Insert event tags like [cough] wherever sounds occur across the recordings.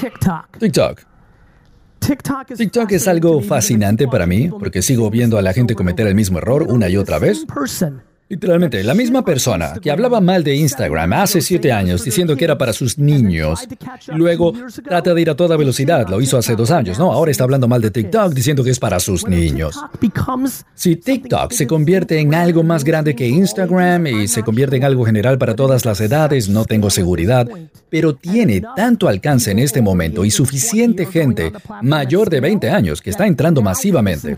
TikTok. TikTok. TikTok es algo fascinante para mí porque sigo viendo a la gente cometer el mismo error una y otra vez. Literalmente, la misma persona que hablaba mal de Instagram hace siete años diciendo que era para sus niños, luego trata de ir a toda velocidad, lo hizo hace dos años, ¿no? Ahora está hablando mal de TikTok diciendo que es para sus niños. Si TikTok se convierte en algo más grande que Instagram y se convierte en algo general para todas las edades, no tengo seguridad, pero tiene tanto alcance en este momento y suficiente gente mayor de 20 años que está entrando masivamente,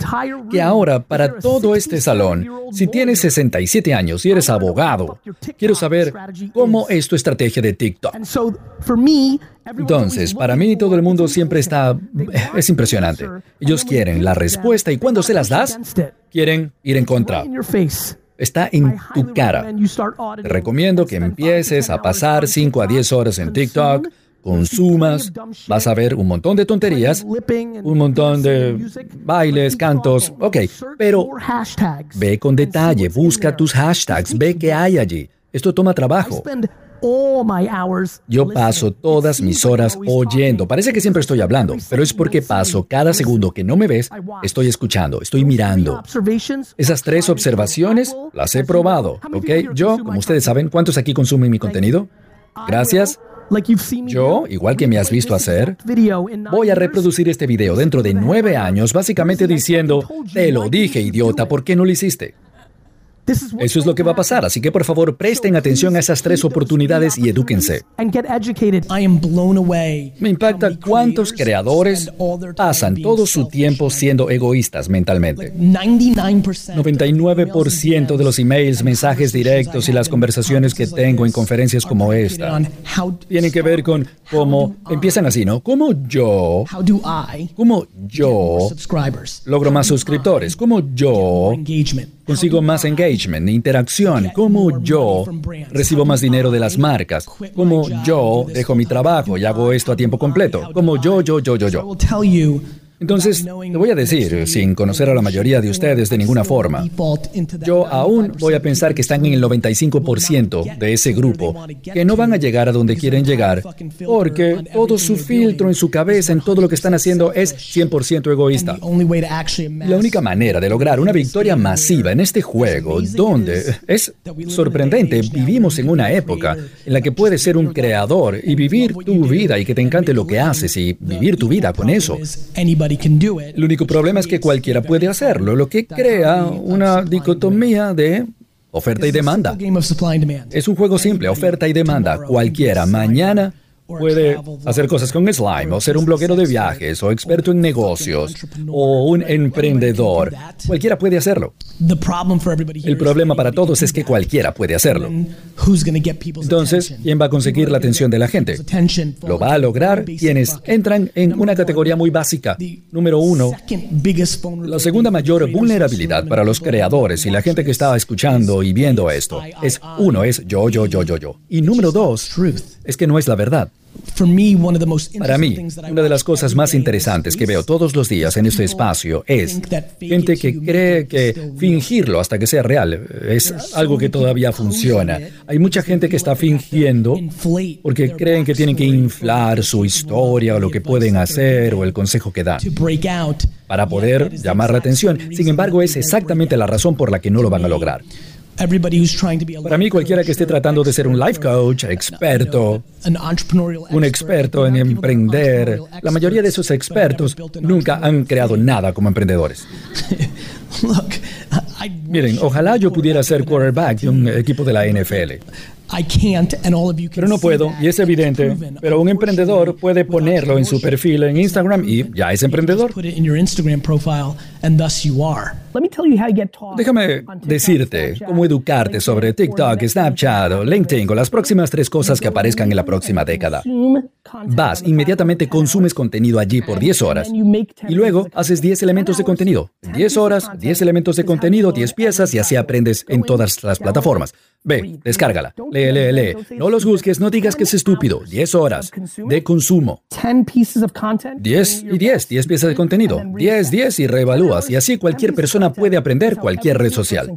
que ahora para todo este salón, si tiene 65, 17 años y eres abogado. Quiero saber cómo es tu estrategia de TikTok. Entonces, para mí todo el mundo siempre está... Eh, es impresionante. Ellos quieren la respuesta y cuando se las das, quieren ir en contra está en tu cara. Te recomiendo que empieces a pasar 5 a 10 horas en TikTok consumas, vas a ver un montón de tonterías, un montón de bailes, cantos, ok, pero ve con detalle, busca tus hashtags, ve qué hay allí. Esto toma trabajo. Yo paso todas mis horas oyendo. Parece que siempre estoy hablando, pero es porque paso cada segundo que no me ves, estoy escuchando, estoy mirando. Esas tres observaciones las he probado, ¿ok? Yo, como ustedes saben, ¿cuántos aquí consumen mi contenido? Gracias. Yo, igual que me has visto hacer, voy a reproducir este video dentro de nueve años, básicamente diciendo, te lo dije, idiota, ¿por qué no lo hiciste? Eso es lo que va a pasar, así que por favor presten atención a esas tres oportunidades y edúquense. and get educated. I am blown away. Me impacta cuántos creadores pasan todo su tiempo siendo egoístas mentalmente. 99% 99% de los emails, mensajes directos y las conversaciones que tengo en conferencias como esta tienen que ver con cómo empiezan así, ¿no? ¿Cómo yo, cómo yo logro más suscriptores? ¿Cómo yo engagement? Consigo más engagement, interacción? ¿Cómo yo recibo más dinero de las marcas? ¿Cómo yo dejo mi trabajo y hago esto a tiempo completo? ¿Cómo yo, yo, yo, yo, yo? Entonces, te voy a decir, sin conocer a la mayoría de ustedes de ninguna forma, yo aún voy a pensar que están en el 95% de ese grupo, que no van a llegar a donde quieren llegar, porque todo su filtro en su cabeza, en todo lo que están haciendo, es 100% egoísta. La única manera de lograr una victoria masiva en este juego, donde es sorprendente, vivimos en una época en la que puedes ser un creador y vivir tu vida y que te encante lo que haces y vivir tu vida con eso. Is anybody can do it. El único problema es que cualquiera puede hacerlo, lo que crea una dicotomía de oferta y demanda. Game of supply and demand. Es un juego simple, oferta y demanda. Cualquiera mañana puede hacer cosas con slime, o ser un bloguero de viajes, o experto en negocios, o un emprendedor. Cualquiera puede hacerlo. El problema para todos es que cualquiera puede hacerlo. Entonces. ¿quién va a conseguir la atención de la gente? Lo va a lograr quienes entran en una categoría muy básica. Número uno, La segunda mayor vulnerabilidad para los creadores y la gente que estaba escuchando y viendo esto es, uno, es yo, yo, yo, yo, yo. Y número dos, es que no es la verdad. For me, one of the most Para interesting mí, things that I una de las cosas más interesantes que veo todos los días en este espacio es gente que cree que fingirlo hasta que sea real es algo que todavía funciona. Hay mucha gente que está fingiendo porque creen que tienen que inflar su historia o lo que pueden hacer o el consejo que dan para poder llamar la atención. Sin embargo, es exactamente la razón por la que no lo van a lograr. Para mí, cualquiera que esté tratando de ser un life coach, experto, un expert, experto en emprender, la mayoría de esos expertos nunca han creado nada como emprendedores. [laughs] Look, I Miren, ojalá yo pudiera ser quarterback de un equipo de la NFL, I can't, and all of you can pero no puedo y es evidente. Pero un emprendedor puede ponerlo en su perfil en Instagram y ya es emprendedor. Déjame decirte cómo educarte sobre TikTok, Snapchat o LinkedIn o las próximas tres cosas que aparezcan en la próxima década. Vas, inmediatamente consumes contenido allí por 10 horas. And you make 10 Y luego haces 10 elementos de contenido. En 10 horas, 10 elementos de contenido, 10 piezas y así aprendes en todas las plataformas. Ve, descárgala. Lee, lee, lee. No los busques, no digas que es estúpido. 10 horas de consumo. 10 pieces of content. 10 y 10, 10 piezas de contenido. 10, 10 y reevalúas. Y así cualquier persona puede aprender cualquier red social.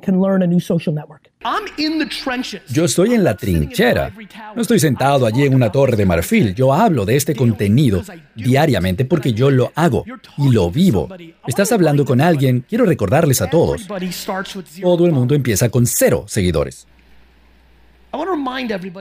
Yo estoy en la trinchera. No estoy sentado allí en una torre de marfil. Yo hablo de este contenido diariamente porque yo lo hago y lo vivo. Estás hablando con alguien, quiero recordarles a todos. Everybody starts with zero Todo el mundo empieza con cero seguidores.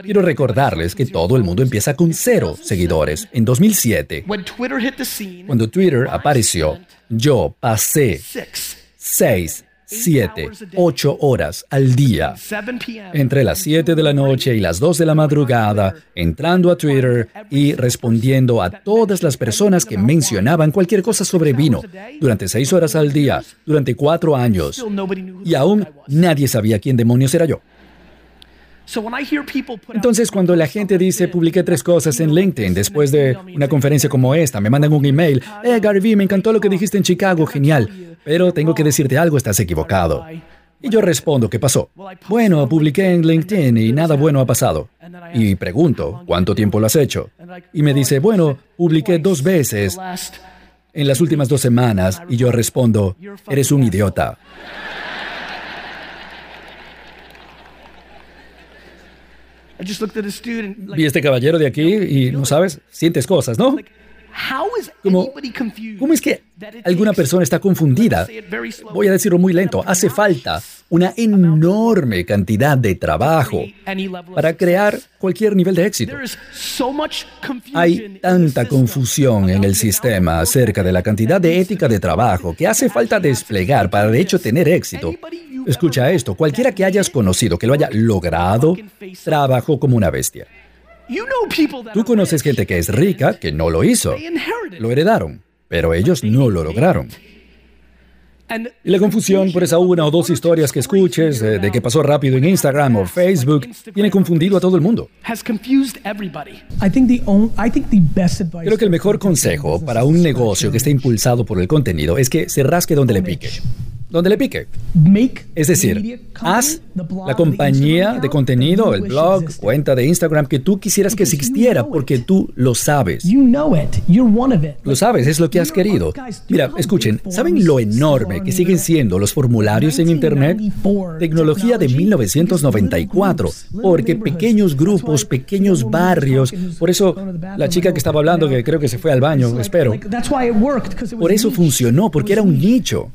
Quiero recordarles que todo el mundo empieza con cero seguidores. En 2007, When Twitter hit the scene, cuando Twitter apareció, yo pasé six, 6, 7, 8 horas al día 7 p.m. entre las 7 de la noche y las 2 de la madrugada, entrando a Twitter y respondiendo a todas las personas que mencionaban cualquier cosa sobre vino, durante 6 horas al día, durante 4 años. Y aún nadie sabía quién demonios era yo. Entonces, cuando la gente dice, publiqué tres cosas en LinkedIn después de una conferencia como esta, me mandan un email, eh, Gary Vee, me encantó lo que dijiste en Chicago, genial, pero tengo que decirte algo, estás equivocado. Y yo respondo, ¿qué pasó? Bueno, publiqué en LinkedIn y nada bueno ha pasado. Y pregunto, ¿cuánto tiempo lo has hecho? Y me dice, bueno, publiqué dos veces en las últimas dos semanas y yo respondo, eres un idiota. Vi este caballero de aquí y, ¿no sabes? Sientes cosas, ¿no? how is Como? ¿Cómo es que alguna persona está confundida? Voy a decirlo muy lento. Hace falta una enorme cantidad de trabajo para crear cualquier nivel de éxito. There is so much confusion Hay in the tanta system confusión en el sistema acerca de la cantidad de ética de trabajo que hace falta desplegar para de hecho tener éxito. Escucha esto, cualquiera que hayas conocido que lo haya logrado, trabajó como una bestia. Tú conoces gente que es rica que no lo hizo, lo heredaron, pero ellos no lo lograron. Y la confusión por esa una o dos historias que escuches eh, de que pasó rápido en Instagram o Facebook tiene confundido a todo el mundo. Creo que el mejor consejo para un negocio que esté impulsado por el contenido es que se rasque donde le pique. Donde le pique. make Es decir, haz la compañía de contenido, el blog, cuenta de Instagram que tú quisieras que existiera porque tú lo sabes. Lo sabes, es lo que has querido. Mira, escuchen, ¿saben lo enorme que siguen siendo los formularios en Internet? 1994 Tecnología de technology, 1994, because little porque pequeños grupos, pequeños barrios, por eso la chica que estaba hablando, que creo que se fue al baño, espero, por eso funcionó, porque era un nicho.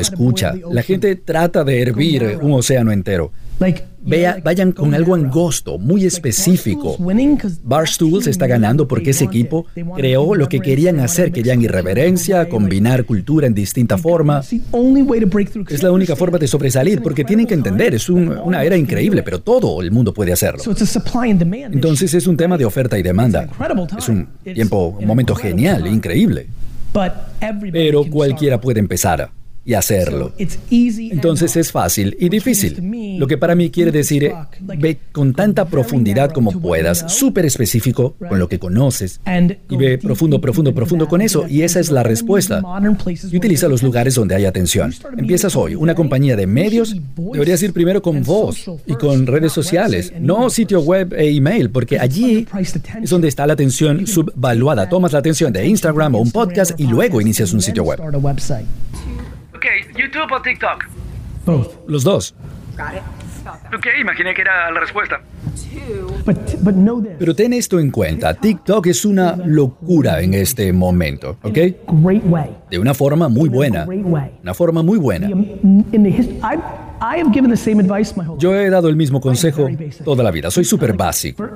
Escucha, la gente trata de hervir un océano entero. Vea, vayan con algo angosto, muy específico. Barstool's está ganando porque ese equipo creó lo que querían hacer, querían irreverencia, combinar cultura en distinta forma. Es la única forma de sobresalir porque tienen que entender, es un- una era increíble, pero todo el mundo puede hacerlo. Entonces es un tema de oferta y demanda. Es un tiempo, un momento genial, increíble. Pero cualquiera puede empezar y hacerlo. Entonces es fácil y difícil. Lo que para mí quiere decir, ve con tanta profundidad como puedas, súper específico con lo que conoces, y ve profundo, profundo, profundo con eso, y esa es la respuesta. Y utiliza los lugares donde hay atención. Empiezas hoy una compañía de medios, deberías ir primero con voz y con redes sociales, no sitio web e email, porque allí es donde está la atención subvaluada. Tomas la atención de Instagram o un podcast y luego inicias un sitio web. Ok, YouTube o TikTok. Both. Los dos. Ok, imaginé que era la respuesta. Pero ten esto en cuenta, TikTok es una locura en este momento, ¿ok? Great way. De una forma muy buena. Great way. Una forma muy buena. Yo he dado el mismo consejo toda la vida. Soy súper básico.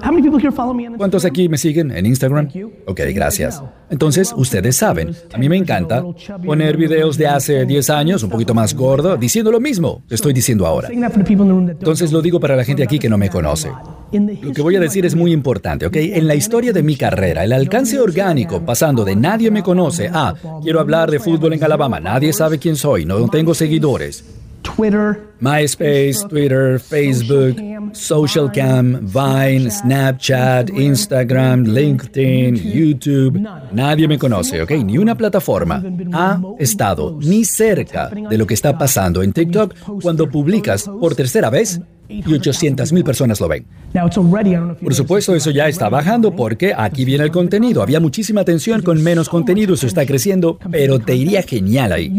¿Cuántos aquí me siguen en Instagram? Ok, gracias. Entonces, ustedes saben, a mí me encanta poner videos de hace 10 años, un poquito más gordo, diciendo lo mismo que estoy diciendo ahora. Entonces lo digo para la gente aquí que no me conoce. Lo que voy a decir es muy importante, ¿ok? En la historia de mi carrera, el alcance orgánico, pasando de nadie me conoce a quiero hablar de fútbol en Alabama, nadie sabe quién soy, no tengo seguidores. Twitter, MySpace, Twitter, Facebook, SocialCam, Vine, Snapchat, Instagram, LinkedIn, YouTube. Nadie me conoce, ¿ok? Ni una plataforma ha estado ni cerca de lo que está pasando en TikTok cuando publicas por tercera vez y 800 mil personas lo ven. Por supuesto, eso ya está bajando porque aquí viene el contenido. Había muchísima atención con menos contenido, eso está creciendo, pero te iría genial ahí.